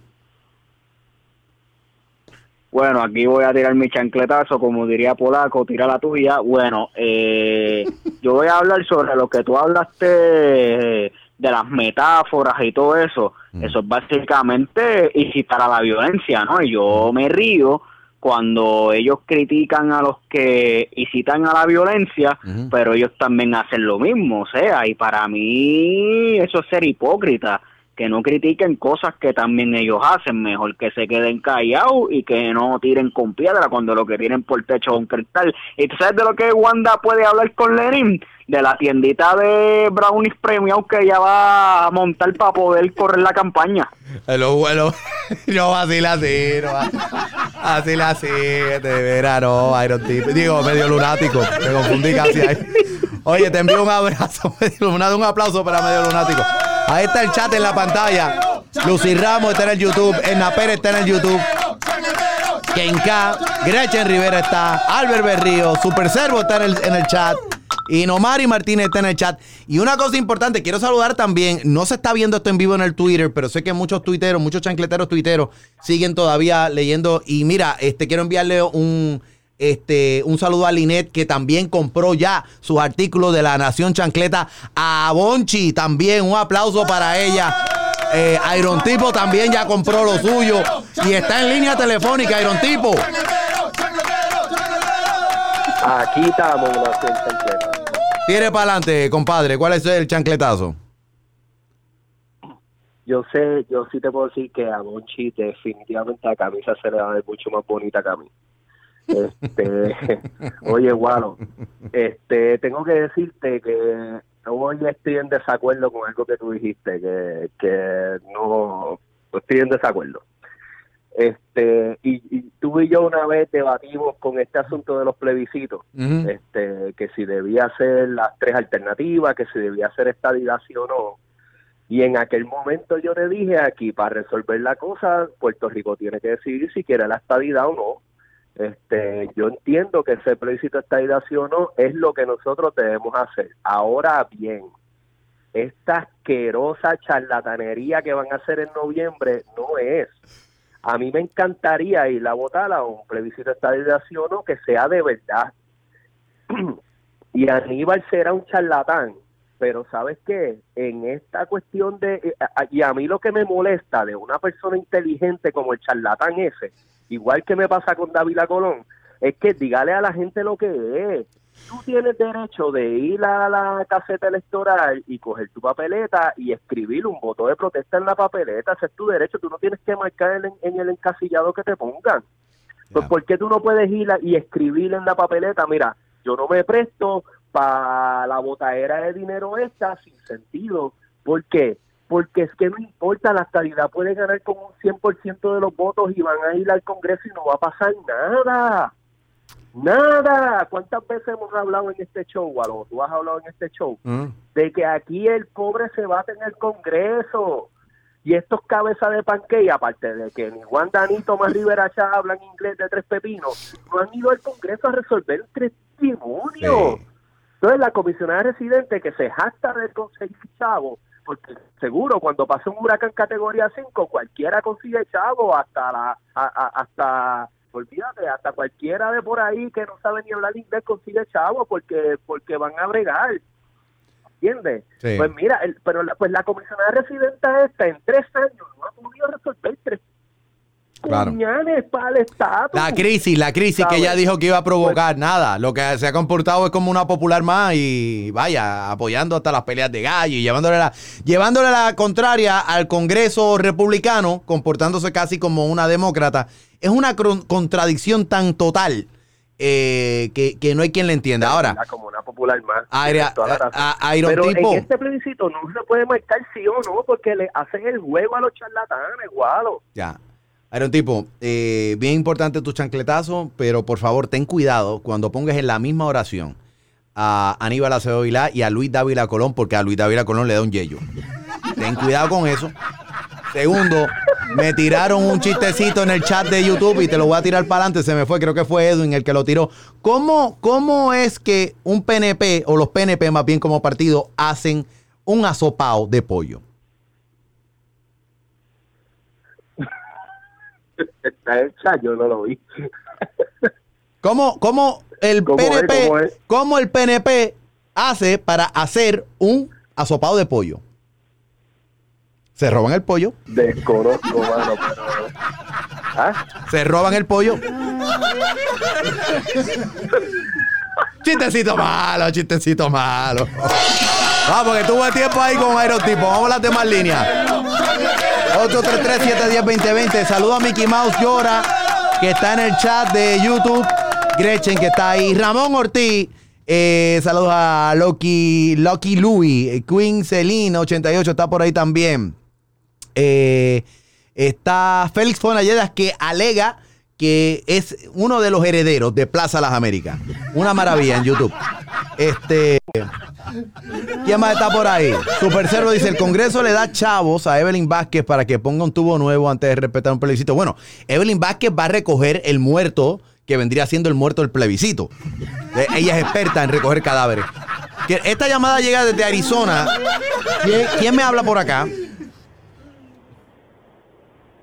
Bueno, aquí voy a tirar mi chancletazo, como diría Polaco, tira la tuya. Bueno, eh, [laughs] yo voy a hablar sobre lo que tú hablaste de las metáforas y todo eso. Mm. Eso es básicamente incitar a la violencia, ¿no? Y yo me río cuando ellos critican a los que incitan a la violencia, pero ellos también hacen lo mismo, o sea, y para mí eso es ser hipócrita, que no critiquen cosas que también ellos hacen, mejor que se queden callados y que no tiren con piedra cuando lo que tienen por techo es un cristal. ¿Y tú sabes de lo que Wanda puede hablar con Lenin? de la tiendita de Brownies Premium que ella va a montar para poder correr la campaña. Hello, bueno, [laughs] no así, no vacila así, de veras, no, Iron Tip. Digo, medio lunático, me confundí casi ahí. Oye, te envío un abrazo, [laughs] un aplauso para medio lunático. Ahí está el chat en la pantalla. Lucy Ramos está en el YouTube, Enna Pérez está en el YouTube. Kenka, Gretchen Rivera está, Albert Berrío, Super Servo está en el, en el chat. Y Nomari Martínez está en el chat. Y una cosa importante, quiero saludar también, no se está viendo esto en vivo en el Twitter, pero sé que muchos tuiteros, muchos chancleteros tuiteros siguen todavía leyendo. Y mira, este quiero enviarle un, este, un saludo a Linet, que también compró ya sus artículos de la Nación Chancleta. A Bonchi también, un aplauso para ella. Eh, Iron Tipo también ya compró lo suyo. Y está en línea telefónica, Iron Tipo. Aquí estamos, Nación Chancleta. Tire para adelante, compadre. ¿Cuál es el chancletazo? Yo sé, yo sí te puedo decir que a Monchi definitivamente la camisa se le va a ver mucho más bonita que a mí. Este, [laughs] oye, Gualo, este, tengo que decirte que hoy estoy en desacuerdo con algo que tú dijiste, que, que no estoy en desacuerdo. Este, y, tú y yo una vez debatimos con este asunto de los plebiscitos, este, que si debía ser las tres alternativas, que si debía ser estadidad o no. Y en aquel momento yo le dije aquí, para resolver la cosa, Puerto Rico tiene que decidir si quiere la estadidad o no. Este, yo entiendo que ese plebiscito o no es lo que nosotros debemos hacer. Ahora bien, esta asquerosa charlatanería que van a hacer en noviembre no es a mí me encantaría ir a votar a un plebiscito de estabilización o que sea de verdad. [clears throat] y Aníbal será un charlatán Pero ¿sabes qué? En esta cuestión de... eh, Y a mí lo que me molesta de una persona inteligente como el charlatán ese, igual que me pasa con Dávila Colón, es que dígale a la gente lo que es. Tú tienes derecho de ir a la caseta electoral y coger tu papeleta y escribir un voto de protesta en la papeleta. Ese es tu derecho. Tú no tienes que marcar en, en el encasillado que te pongan. Pues, ¿por qué tú no puedes ir y escribir en la papeleta? Mira, yo no me presto para la botadera de dinero esta sin sentido. ¿Por qué? Porque es que no importa, la estabilidad puede ganar con un 100% de los votos y van a ir al Congreso y no va a pasar nada. Nada. ¿Cuántas veces hemos hablado en este show, Walo? Tú has hablado en este show Mm. de que aquí el pobre se bate en el Congreso. Y estos cabezas de panque, aparte de que ni Juan Danito más Rivera Chá hablan inglés de tres pepinos, no han ido al Congreso a resolver tres demonios. Entonces la comisionada residente que se jacta de conseguir chavo, porque seguro cuando pasa un huracán categoría 5, cualquiera consigue chavo, hasta la, a- a- hasta, olvídate, hasta cualquiera de por ahí que no sabe ni hablar inglés consigue chavo porque, porque van a bregar. ¿Entiendes? Sí. Pues mira, el- pero la, pues la comisionada residente esta en tres años no ha podido resolver tres Claro. puñales para el Estado. La crisis, la crisis que ella dijo que iba a provocar, nada. Lo que se ha comportado es como una popular más y vaya, apoyando hasta las peleas de gallo y llevándole la, llevándole la contraria al Congreso republicano, comportándose casi como una demócrata. Es una contradicción tan total eh, que, que no hay quien le entienda. Ahora, como una popular más. Razón. a- a- Iron Pero Tipo. en este plebiscito no se puede marcar sí o no porque le hacen el juego a los charlatanes, gualo. Ya. Iron Tipo, eh, bien importante tu chancletazo, pero por favor ten cuidado cuando pongas en la misma oración a Aníbal Acevedo Vilá y a Luis Dávila Colón, porque a Luis Dávila Colón le da un yello. Ten cuidado con eso. Segundo, me tiraron un chistecito en el chat de YouTube y te lo voy a tirar para adelante. Se me fue, creo que fue Edwin el que lo tiró. ¿Cómo, ¿Cómo es que un PNP, o los PNP más bien como partido, hacen un asopao de pollo? Está hecha, yo no lo vi. [laughs] ¿Cómo, cómo el ¿Cómo es? PNP, ¿Cómo es? cómo el PNP hace para hacer un asopado de pollo? Se roban el pollo, Desconozco, mano, pero... ¿Ah? se roban el pollo. chistecito malo, chistecito malo. Vamos, que tuve tiempo ahí con Aerotipo. Vamos a las demás líneas. 833-710-2020. Saludo a Mickey Mouse Llora, que está en el chat de YouTube. Gretchen, que está ahí. Ramón Ortiz. Eh, saludos a Loki, Loki Louis. Queen Celine 88 está por ahí también. Eh, está Félix Fonalledas que alega que es uno de los herederos de Plaza Las Américas. Una maravilla en YouTube. Este. ¿Quién más está por ahí? Super Cerdo dice: el Congreso le da chavos a Evelyn Vázquez para que ponga un tubo nuevo antes de respetar un plebiscito. Bueno, Evelyn Vázquez va a recoger el muerto que vendría siendo el muerto del plebiscito. Eh, Ella es experta en recoger cadáveres. Esta llamada llega desde Arizona. ¿Quién, quién me habla por acá?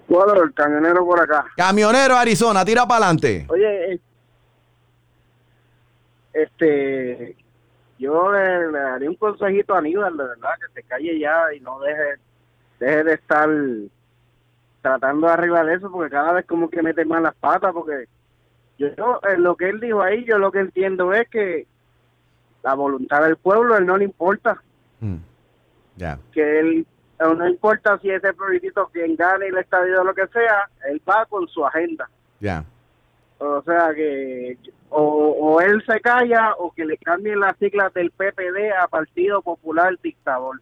Bueno, el camionero por acá. Camionero Arizona, tira para adelante. Oye, este, yo le, le daría un consejito a Aníbal, de verdad, que se calle ya y no deje, deje de estar tratando de arreglar eso, porque cada vez como que mete más las patas, porque yo, yo, eh, lo que él dijo ahí, yo lo que entiendo es que la voluntad del pueblo, él no le importa, Ya. que él no importa si ese plebiscito quien gane el estadio o lo que sea, él va con su agenda. Ya. O sea que o, o él se calla o que le cambien las siglas del PPD a Partido Popular Dictador.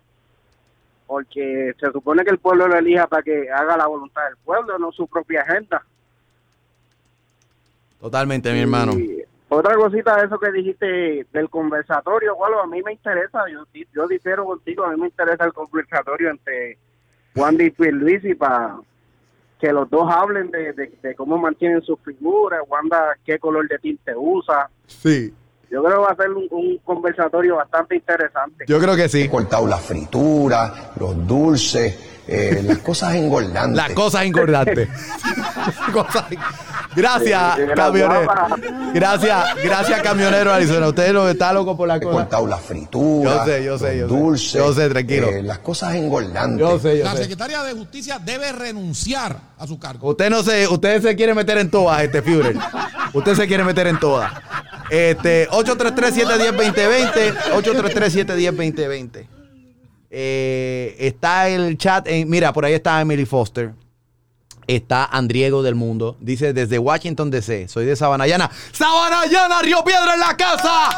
Porque se supone que el pueblo lo elija para que haga la voluntad del pueblo, no su propia agenda. Totalmente, mi hermano. Otra cosita de eso que dijiste del conversatorio, bueno, a mí me interesa, yo, yo difiero contigo, a mí me interesa el conversatorio entre Juan y Luis y para que los dos hablen de, de- de cómo mantienen sus figuras, Wanda qué color de tinte usa. Sí. Yo creo que va a ser un, un conversatorio bastante interesante. Yo creo que sí. He cortado la fritura, los dulces, eh, las cosas [laughs] engordantes. Las cosas engordantes. [laughs] Cosas- Gracias, camionero. Gracias, gracias, camionero Arizona. Usted no está loco por la He cosa. cortado la fritura, Yo sé, yo sé, yo sé. dulces, Yo sé, tranquilo. eh, las cosas engordantes. Yo sé, yo La sé. secretaria de Justicia debe renunciar a su cargo. Usted no se, usted se quiere meter en todas, este Führer. Usted se quiere meter en todas. Este, 833-710-2020. 833-710-2020. Eh, está el chat. en- mira, por ahí está Emily Foster. Está Andriego del Mundo. Dice desde Washington DC. Soy de Sabanayana. ¡Sabanayana, Río Piedra en la casa!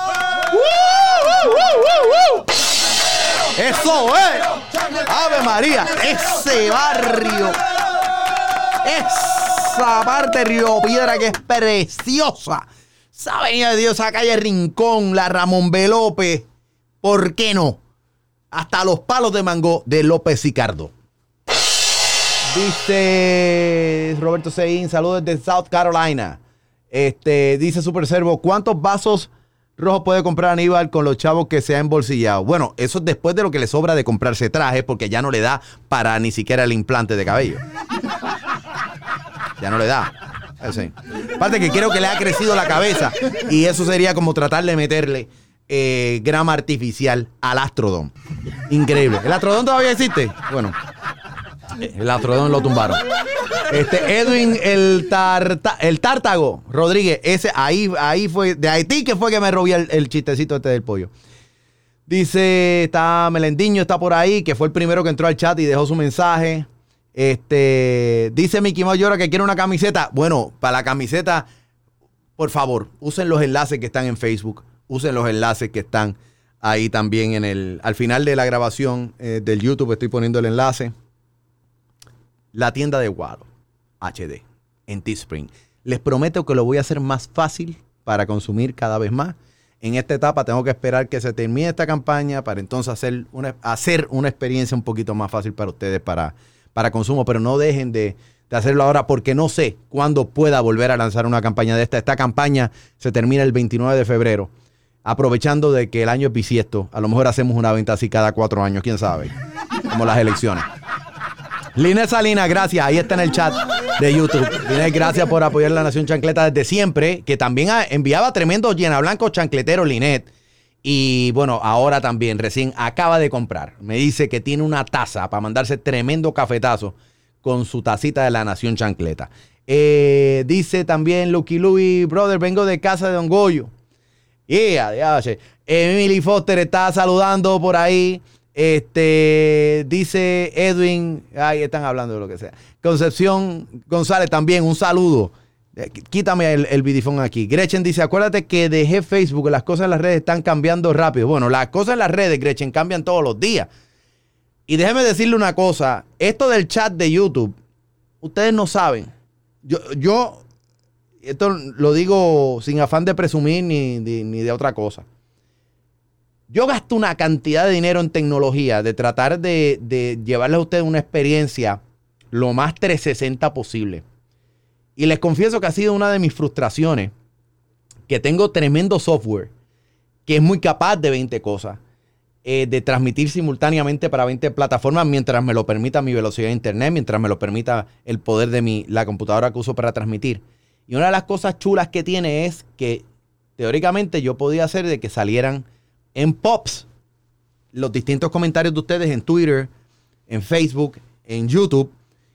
¡Eso es! ¡Ave María! ¡Ese barrio! Esa parte de Río Piedra que es preciosa. De Dios, esa calle Rincón, la Ramón B. López. ¿Por qué no? Hasta los palos de mango de López Sicardo. Dice Roberto Sein, saludos desde South Carolina. Este, dice Super Servo, ¿cuántos vasos rojos puede comprar Aníbal con los chavos que se ha embolsillado? Bueno, eso es después de lo que le sobra de comprarse traje, porque ya no le da para ni siquiera el implante de cabello. Ya no le da. Ese. Aparte que creo que le ha crecido la cabeza. Y eso sería como tratar de meterle eh, grama artificial al astrodón. Increíble. ¿El astrodón todavía existe? Bueno. El astrodón lo tumbaron. Este, Edwin el, tarta- el Tártago Rodríguez, ese ahí, ahí fue, de Haití que fue que me robé el, el chistecito este del pollo. Dice, está Melendiño, está por ahí, que fue el primero que entró al chat y dejó su mensaje. Este, dice Mickey Mouse Llora que quiere una camiseta. Bueno, para la camiseta, por favor, usen los enlaces que están en Facebook, usen los enlaces que están ahí también en el, al final de la grabación eh, del YouTube estoy poniendo el enlace. La tienda de Guado, HD, en Teespring. Les prometo que lo voy a hacer más fácil para consumir cada vez más. En esta etapa tengo que esperar que se termine esta campaña para entonces hacer una, hacer una experiencia un poquito más fácil para ustedes para, para consumo, pero no dejen de, de hacerlo ahora porque no sé cuándo pueda volver a lanzar una campaña de esta. Esta campaña se termina el 29 de febrero, aprovechando de que el año es bisiesto. A lo mejor hacemos una venta así cada cuatro años, quién sabe, como las elecciones. Linet Salinas, gracias. Ahí está en el chat de YouTube. Linet, gracias por apoyar la Nación Chancleta desde siempre, que también enviaba tremendos llena blancos chancleteros, Linet. Y bueno, ahora también, recién acaba de comprar. Me dice que tiene una taza para mandarse tremendo cafetazo con su tacita de la Nación Chancleta. Eh, dice también Lucky Louis, brother, vengo de casa de Don Goyo. Yeah, diache. Emily Foster está saludando por ahí. Este dice Edwin, ahí están hablando de lo que sea. Concepción González también, un saludo. Eh, qu- Quítame el, el aquí. Gretchen dice: Acuérdate que dejé Facebook, las cosas en las redes están cambiando rápido. Bueno, las cosas en las redes, Gretchen, cambian todos los días. Y déjeme decirle una cosa: esto del chat de YouTube, ustedes no saben. Yo, yo esto lo digo sin afán de presumir ni- ni de otra cosa. Yo gasto una cantidad de dinero en tecnología de tratar de, llevarles a ustedes una experiencia lo más 360 posible. Y les confieso que ha sido una de mis frustraciones, que tengo tremendo software que es muy capaz de 20 cosas, eh, de transmitir simultáneamente para 20 plataformas mientras me lo permita mi velocidad de internet, mientras me lo permita el poder de mi, la computadora que uso para transmitir. Y una de las cosas chulas que tiene es que teóricamente yo podía hacer de que salieran en pops los distintos comentarios de ustedes en Twitter, en Facebook, en YouTube.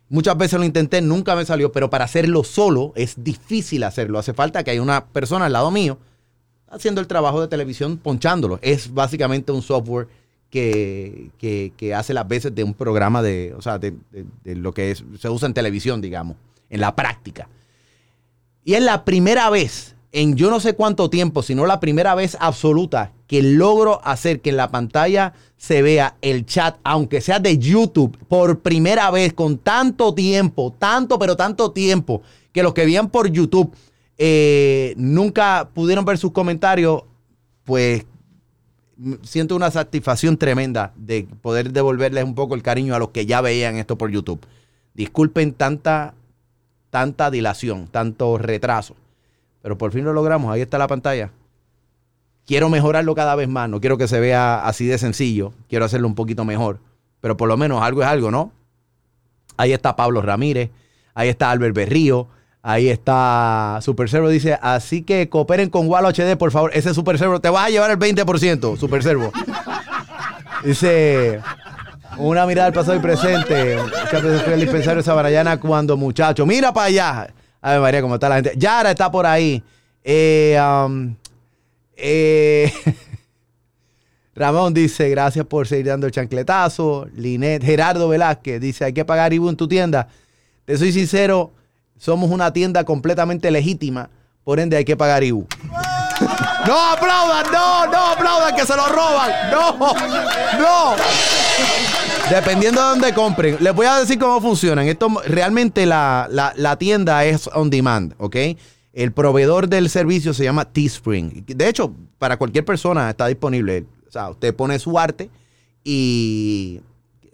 Muchas veces lo intenté, nunca me salió, pero para hacerlo solo es difícil hacerlo. Hace falta que haya una persona al lado mío haciendo el trabajo de televisión, ponchándolo. Es básicamente un software que, que- hace las veces de un programa de, o sea, de- de lo que es- se usa en televisión, digamos, en la práctica. Y es la primera vez en yo no sé cuánto tiempo, sino la primera vez absoluta que logro hacer que en la pantalla se vea el chat, aunque sea de YouTube, por primera vez con tanto tiempo, tanto, pero tanto tiempo, que los que veían por YouTube eh, nunca pudieron ver sus comentarios, pues siento una satisfacción tremenda de poder devolverles un poco el cariño a los que ya veían esto por YouTube. Disculpen tanta, tanta dilación, tanto retraso, pero por fin lo logramos. Ahí está la pantalla. Quiero mejorarlo cada vez más. No quiero que se vea así de sencillo. Quiero hacerlo un poquito mejor. Pero por lo menos algo es algo, ¿no? Ahí está Pablo Ramírez. Ahí está Albert Berrío. Ahí está Super Servo, dice, así que cooperen con Walo HD, por favor. Ese Super Servo, te vas a llevar el 20%, Super Servo. [laughs] Dice, una mirada al pasado y presente. El dispensario de Sabanayana cuando muchacho. Mira para allá. A ver, María, cómo está la gente. Yara está por ahí. Eh, um, eh, [laughs] Ramón dice, gracias por seguir dando el chancletazo. Linet, Gerardo Velázquez dice, hay que pagar IBU en tu tienda. Te soy sincero, somos una tienda completamente legítima, por ende hay que pagar IBU. No aplaudan, no, no aplaudan que se lo roban. No, no. Dependiendo de dónde compren. Les voy a decir cómo funcionan. Esto realmente la, la, tienda es on demand, ¿ok? El proveedor del servicio se llama Teespring. De hecho, para cualquier persona está disponible. O sea, usted pone su arte y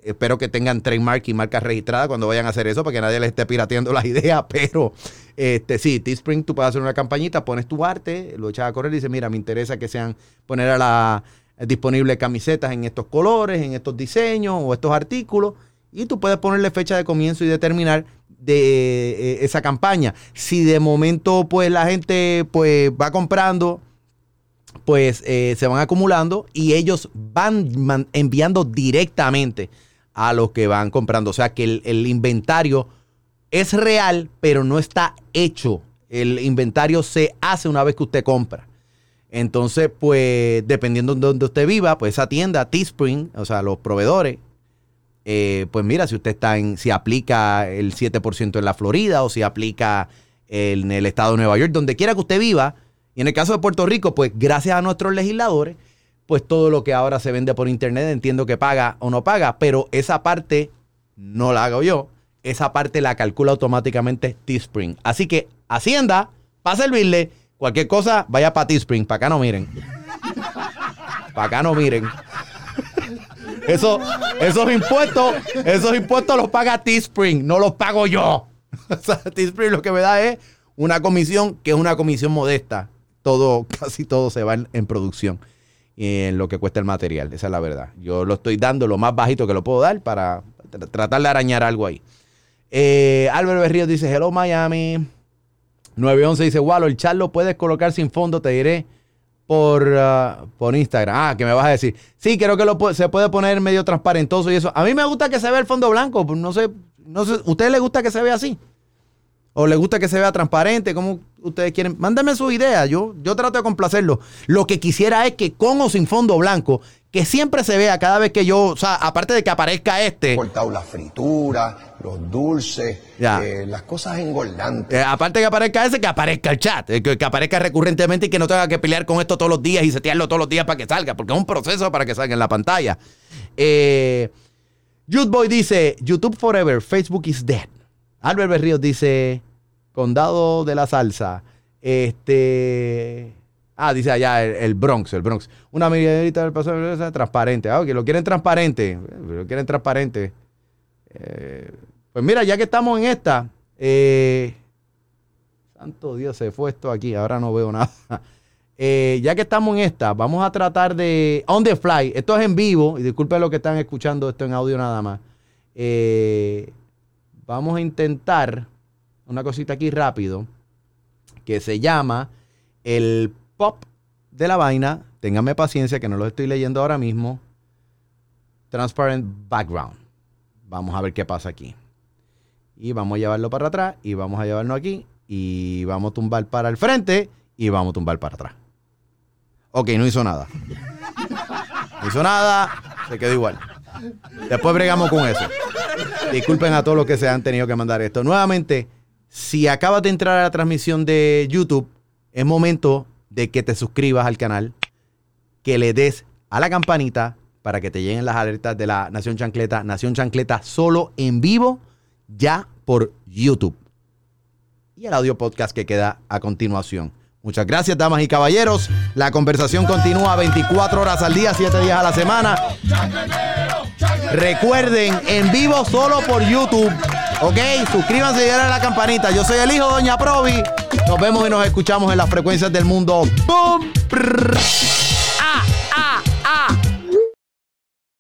espero que tengan trademark y marcas registradas cuando vayan a hacer eso, para que nadie les esté pirateando las [laughs] ideas. Pero este, sí, Teespring, tú puedes hacer una campañita, pones tu arte, lo echas a correr y dices, mira, me interesa que sean, poner a la disponible camisetas en estos colores, en estos diseños o estos artículos. Y tú puedes ponerle fecha de comienzo y determinar de eh, esa campaña. Si de momento pues la gente pues va comprando, pues eh, se van acumulando y ellos van enviando directamente a los que van comprando. O sea que el, el inventario es real, pero no está hecho. El inventario se hace una vez que usted compra. Entonces, pues, dependiendo de donde usted viva, pues esa tienda, Teespring, o sea, los proveedores, eh, pues mira, si usted está en, si aplica el 7% en la Florida o si aplica en el estado de Nueva York, donde quiera que usted viva, y en el caso de Puerto Rico, pues gracias a nuestros legisladores, pues todo lo que ahora se vende por internet entiendo que paga o no paga, pero esa parte no la hago yo, esa parte la calcula automáticamente Teespring. Así que Hacienda, para servirle, cualquier cosa, vaya para Teespring, para acá no miren. Para acá no miren. Eso, esos impuestos, esos impuestos los paga Teespring, no los pago yo. [laughs] O sea, Teespring lo que me da es una comisión que es una comisión modesta. Todo, casi todo se va en, producción y en lo que cuesta el material. Esa es la verdad. Yo lo estoy dando lo más bajito que lo puedo dar para tratar de arañar algo ahí. Eh, Álvaro Berrío dice, hello Miami. 911 dice, Walo, el chat lo puedes colocar sin fondo, te diré por, uh, por Instagram. Ah, que me vas a decir. Sí, creo que lo se puede poner medio transparentoso y eso. A mí me gusta que se vea el fondo blanco. Pues no sé, no sé, ¿ustedes les gusta que se vea así? ¿O les gusta que se vea transparente? ¿Cómo ustedes quieren? Mándenme su idea. Yo, yo trato de complacerlo. Lo que quisiera es que con o sin fondo blanco que siempre se vea cada vez que yo, o sea, aparte de que aparezca este. Cortado la fritura, los dulces, eh, las cosas engordantes. Eh, aparte que aparezca ese, que aparezca el chat, eh, que, aparezca recurrentemente y que no tenga que pelear con esto todos los días y setearlo todos los días para que salga, porque es un proceso para que salga en la pantalla. Eh, Boy dice: YouTube Forever, Facebook is dead. Albert Berríos dice: Condado de la Salsa. Este. Ah, dice allá el, Bronx, el Bronx. Una medida del paso transparente. Ah, que lo quieren transparente. Lo quieren transparente. Eh, pues mira, ya que estamos en esta. Eh, santo Dios, se fue esto aquí. Ahora no veo nada. [laughs] Eh, ya que estamos en esta, vamos a tratar de. On the fly. Esto es en vivo. Y disculpen lo que están escuchando esto en audio nada más. vamos a intentar una cosita aquí rápido. Que se llama el pop de la vaina. Ténganme paciencia que no lo estoy leyendo ahora mismo. Transparent background. Vamos a ver qué pasa aquí. Y vamos a llevarlo para atrás y vamos a llevarlo aquí y vamos a tumbar para el frente y vamos a tumbar para atrás. Ok, no hizo nada. No hizo nada, se quedó igual. Después bregamos con eso. Disculpen a todos los que se han tenido que mandar esto. Nuevamente, si acabas de entrar a la transmisión de YouTube, es momento de que te suscribas al canal, que le des a la campanita para que te lleguen las alertas de la Nación Chancleta. Nación Chancleta solo en vivo, ya por YouTube. Y el audio podcast que queda a continuación. Muchas gracias, damas y caballeros. La conversación continúa 24 horas al día, 7 días a la semana. Recuerden, en vivo solo por YouTube. Ok, suscríbanse y denle a la campanita. Yo soy el hijo Doña Provi. Nos vemos y nos escuchamos en las frecuencias del mundo. ¡Bum!